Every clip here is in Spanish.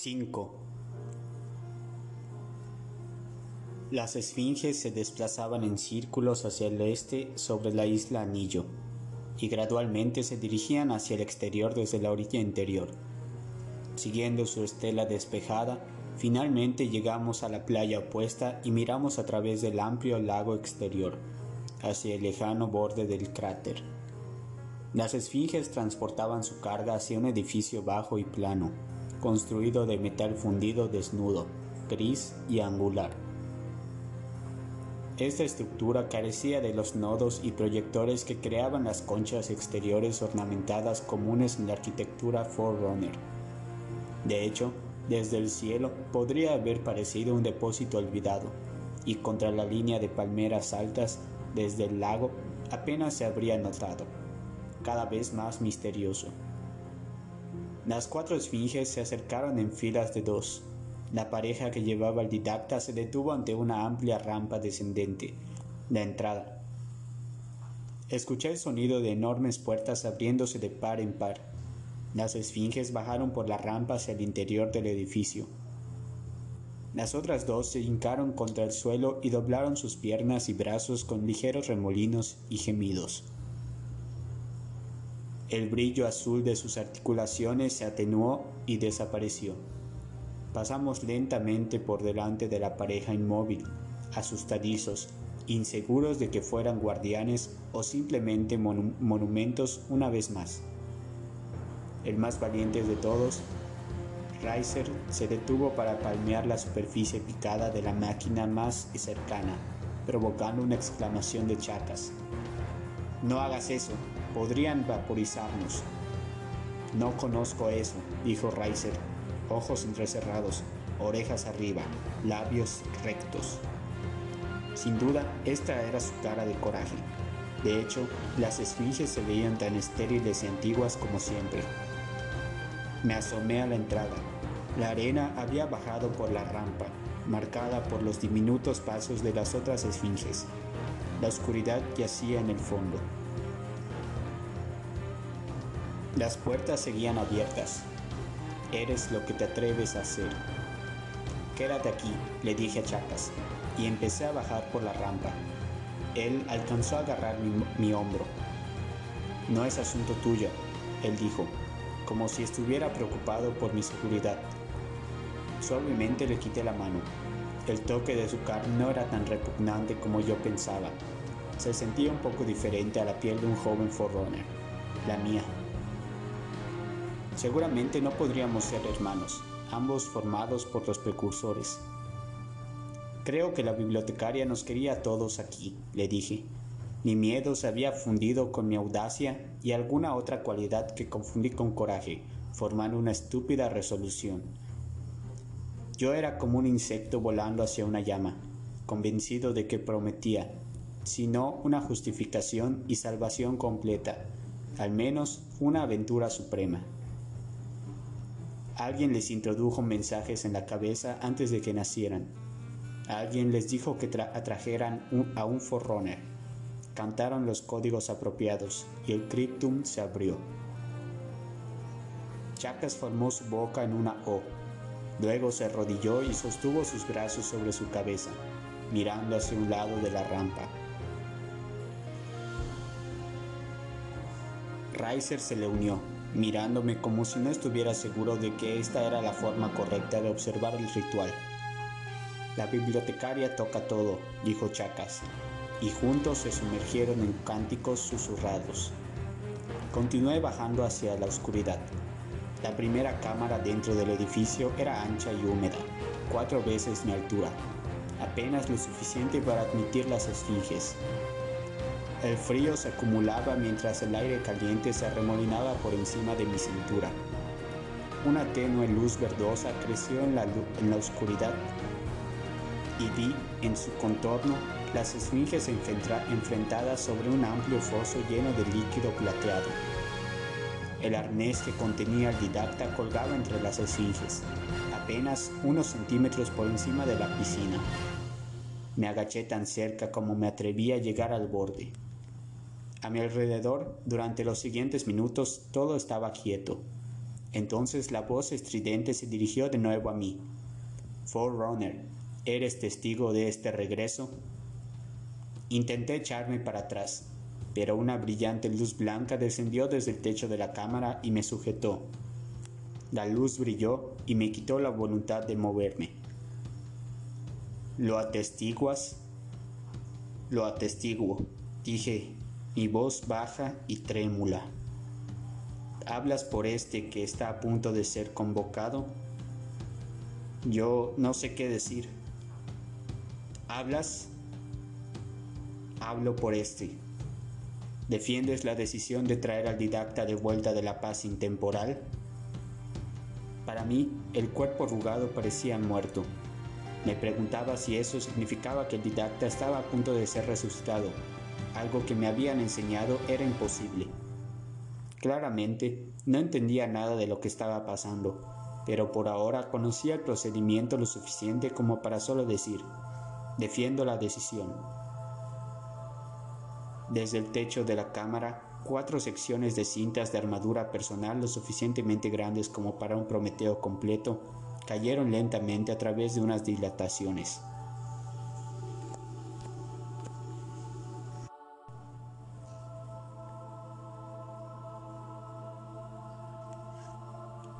5. Las esfinges se desplazaban en círculos hacia el este sobre la isla Anillo y gradualmente se dirigían hacia el exterior desde la orilla interior. Siguiendo su estela despejada, finalmente llegamos a la playa opuesta y miramos a través del amplio lago exterior, hacia el lejano borde del cráter. Las esfinges transportaban su carga hacia un edificio bajo y plano, construido de metal fundido desnudo, gris y angular. Esta estructura carecía de los nodos y proyectores que creaban las conchas exteriores ornamentadas comunes en la arquitectura Forerunner. De hecho, desde el cielo podría haber parecido un depósito olvidado, y contra la línea de palmeras altas desde el lago apenas se habría notado, cada vez más misterioso. Las cuatro esfinges se acercaron en filas de dos. La pareja que llevaba al didacta se detuvo ante una amplia rampa descendente, la entrada. Escuché el sonido de enormes puertas abriéndose de par en par. Las esfinges bajaron por la rampa hacia el interior del edificio. Las otras dos se hincaron contra el suelo y doblaron sus piernas y brazos con ligeros remolinos y gemidos. El brillo azul de sus articulaciones se atenuó y desapareció. Pasamos lentamente por delante de la pareja inmóvil, asustadizos, inseguros de que fueran guardianes o simplemente monumentos una vez más. El más valiente de todos, Reiser se detuvo para palmear la superficie picada de la máquina más cercana, provocando una exclamación de chacas. No hagas eso, podrían vaporizarnos. No conozco eso, dijo Reiser, ojos entrecerrados, orejas arriba, labios rectos. Sin duda, esta era su cara de coraje. De hecho, las esfinges se veían tan estériles y antiguas como siempre. Me asomé a la entrada. La arena había bajado por la rampa, marcada por los diminutos pasos de las otras esfinges. La oscuridad yacía en el fondo. Las puertas seguían abiertas. Eres lo que te atreves a hacer. Quédate aquí, le dije a Chapas, y empecé a bajar por la rampa. Él alcanzó a agarrar mi, mi hombro. No es asunto tuyo, él dijo, como si estuviera preocupado por mi seguridad. Suavemente le quité la mano. El toque de su carne no era tan repugnante como yo pensaba. Se sentía un poco diferente a la piel de un joven forerunner, la mía. Seguramente no podríamos ser hermanos, ambos formados por los precursores. Creo que la bibliotecaria nos quería a todos aquí, le dije. Mi miedo se había fundido con mi audacia y alguna otra cualidad que confundí con coraje, formando una estúpida resolución. Yo era como un insecto volando hacia una llama, convencido de que prometía, si no una justificación y salvación completa, al menos una aventura suprema. Alguien les introdujo mensajes en la cabeza antes de que nacieran. Alguien les dijo que atrajeran a un forerunner. Cantaron los códigos apropiados y el criptum se abrió. Chacas formó su boca en una O. Luego se arrodilló y sostuvo sus brazos sobre su cabeza, mirando hacia un lado de la rampa. Reiser se le unió, mirándome como si no estuviera seguro de que esta era la forma correcta de observar el ritual. La bibliotecaria toca todo, dijo Chacas, y juntos se sumergieron en cánticos susurrados. Continué bajando hacia la oscuridad. La primera cámara dentro del edificio era ancha y húmeda, cuatro veces mi altura, apenas lo suficiente para admitir las esfinges, el frío se acumulaba mientras el aire caliente se arremolinaba por encima de mi cintura. Una tenue luz verdosa creció en la, oscuridad y vi en su contorno las esfinges enfrentadas sobre un amplio foso lleno de líquido plateado. El arnés que contenía el didacta colgaba entre las esfinges, apenas unos centímetros por encima de la piscina. Me agaché tan cerca como me atreví a llegar al borde. A mi alrededor, durante los siguientes minutos, todo estaba quieto. Entonces la voz estridente se dirigió de nuevo a mí. Forerunner, ¿eres testigo de este regreso? Intenté echarme para atrás, pero una brillante luz blanca descendió desde el techo de la cámara y me sujetó. La luz brilló y me quitó la voluntad de moverme. ¿Lo atestiguas? Lo atestiguo, dije, mi voz baja y trémula. ¿Hablas por este que está a punto de ser convocado? Yo no sé qué decir. ¿Hablas? Hablo por este. ¿Defiendes la decisión de traer al didacta de vuelta de la paz intemporal? Para mí, el cuerpo arrugado parecía muerto. Me preguntaba si eso significaba que el didacta estaba a punto de ser resucitado. Algo que me habían enseñado era imposible. Claramente, no entendía nada de lo que estaba pasando, pero por ahora conocía el procedimiento lo suficiente como para solo decir, defiendo la decisión. Desde el techo de la cámara, cuatro secciones de cintas de armadura personal lo suficientemente grandes como para un Prometeo completo cayeron lentamente a través de unas dilataciones.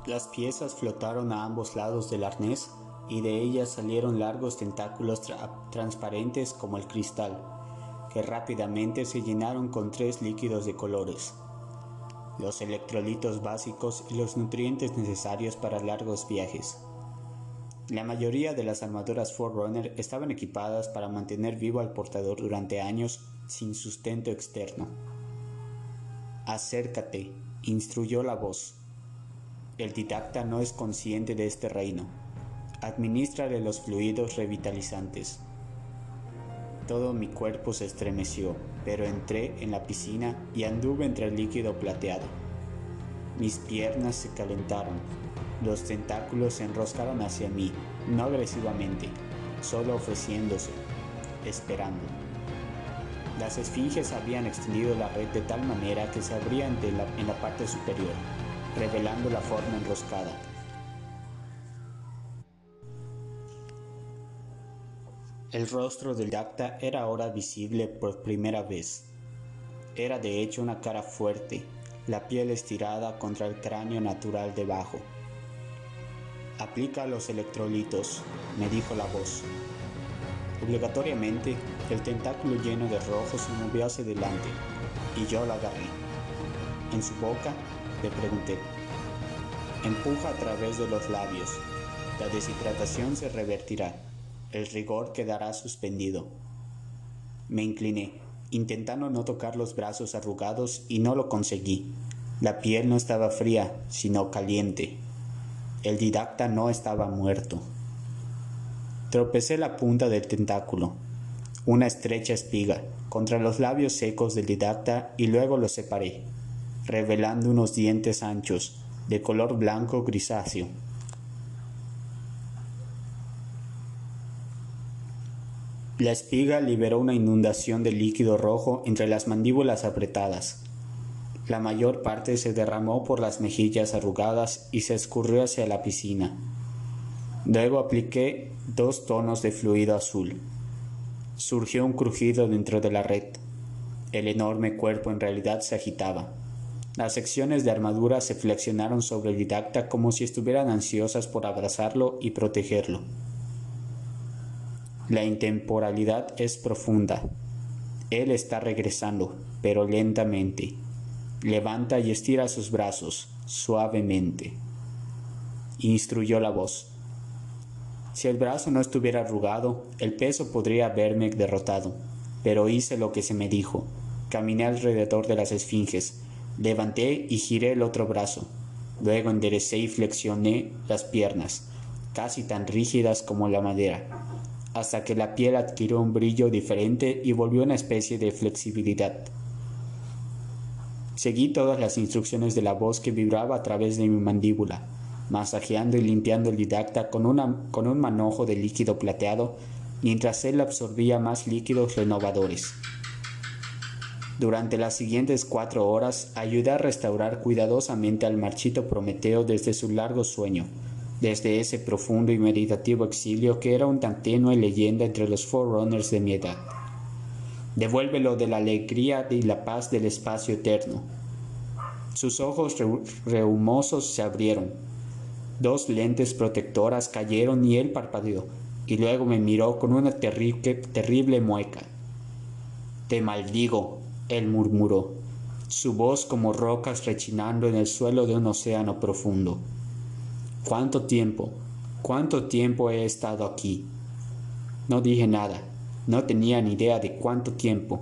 Las piezas flotaron a ambos lados del arnés y de ellas salieron largos tentáculos transparentes como el cristal, que rápidamente se llenaron con tres líquidos de colores, los electrolitos básicos y los nutrientes necesarios para largos viajes. La mayoría de las armaduras Forerunner estaban equipadas para mantener vivo al portador durante años sin sustento externo. Acércate, instruyó la voz. El didacta no es consciente de este reino. Administrale los fluidos revitalizantes. Todo mi cuerpo se estremeció, pero entré en la piscina y anduve entre el líquido plateado. Mis piernas se calentaron. Los tentáculos se enroscaron hacia mí, no agresivamente, solo ofreciéndose, esperando. Las esfinges habían extendido la red de tal manera que se abrían en la parte superior revelando la forma enroscada. El rostro del Dacta era ahora visible por primera vez. Era de hecho una cara fuerte, la piel estirada contra el cráneo natural debajo. Aplica los electrolitos, me dijo la voz. Obligatoriamente, el tentáculo lleno de rojo se movió hacia adelante y yo la agarré. En su boca le pregunté. Empuja a través de los labios. La deshidratación se revertirá. El rigor quedará suspendido. Me incliné, intentando no tocar los brazos arrugados y no lo conseguí. La piel no estaba fría, sino caliente. El didacta no estaba muerto. Tropecé la punta del tentáculo, una estrecha espiga, contra los labios secos del didacta y luego los separé revelando unos dientes anchos, de color blanco grisáceo. La espiga liberó una inundación de líquido rojo entre las mandíbulas apretadas. La mayor parte se derramó por las mejillas arrugadas y se escurrió hacia la piscina. Luego apliqué dos tonos de fluido azul. Surgió un crujido dentro de la red. El enorme cuerpo en realidad se agitaba. Las secciones de armadura se flexionaron sobre el didacta como si estuvieran ansiosas por abrazarlo y protegerlo. La intemporalidad es profunda. Él está regresando, pero lentamente. Levanta y estira sus brazos, suavemente. Instruyó la voz. Si el brazo no estuviera arrugado, el peso podría haberme derrotado, pero hice lo que se me dijo. Caminé alrededor de las esfinges, Levanté y giré el otro brazo. Luego enderecé y flexioné las piernas, casi tan rígidas como la madera, hasta que la piel adquirió un brillo diferente y volvió una especie de flexibilidad. Seguí todas las instrucciones de la voz que vibraba a través de mi mandíbula, masajeando y limpiando el didacta con, con un manojo de líquido plateado mientras él absorbía más líquidos renovadores. Durante las siguientes cuatro horas ayudé a restaurar cuidadosamente al marchito Prometeo desde su largo sueño, desde ese profundo y meditativo exilio que era un tan tenue leyenda entre los forerunners de mi edad. Devuélvelo de la alegría y la paz del espacio eterno. Sus ojos rehumosos se abrieron. Dos lentes protectoras cayeron y él parpadeó, y luego me miró con una terrible, terrible mueca. Te maldigo, él murmuró, su voz como rocas rechinando en el suelo de un océano profundo. ¿Cuánto tiempo, cuánto tiempo he estado aquí? No dije nada, no tenía ni idea de cuánto tiempo.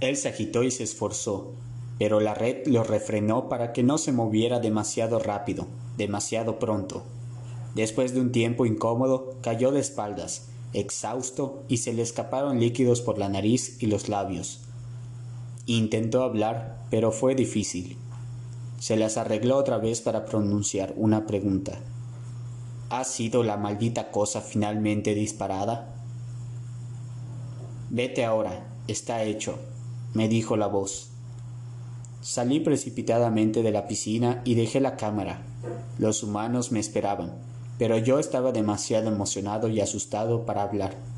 Él se agitó y se esforzó, pero la red lo refrenó para que no se moviera demasiado rápido, demasiado pronto. Después de un tiempo incómodo, cayó de espaldas, exhausto y se le escaparon líquidos por la nariz y los labios. Intentó hablar, pero fue difícil. Se las arregló otra vez para pronunciar una pregunta. ¿Ha sido la maldita cosa finalmente disparada? Vete ahora, está hecho, me dijo la voz. Salí precipitadamente de la piscina y dejé la cámara. Los humanos me esperaban pero yo estaba demasiado emocionado y asustado para hablar.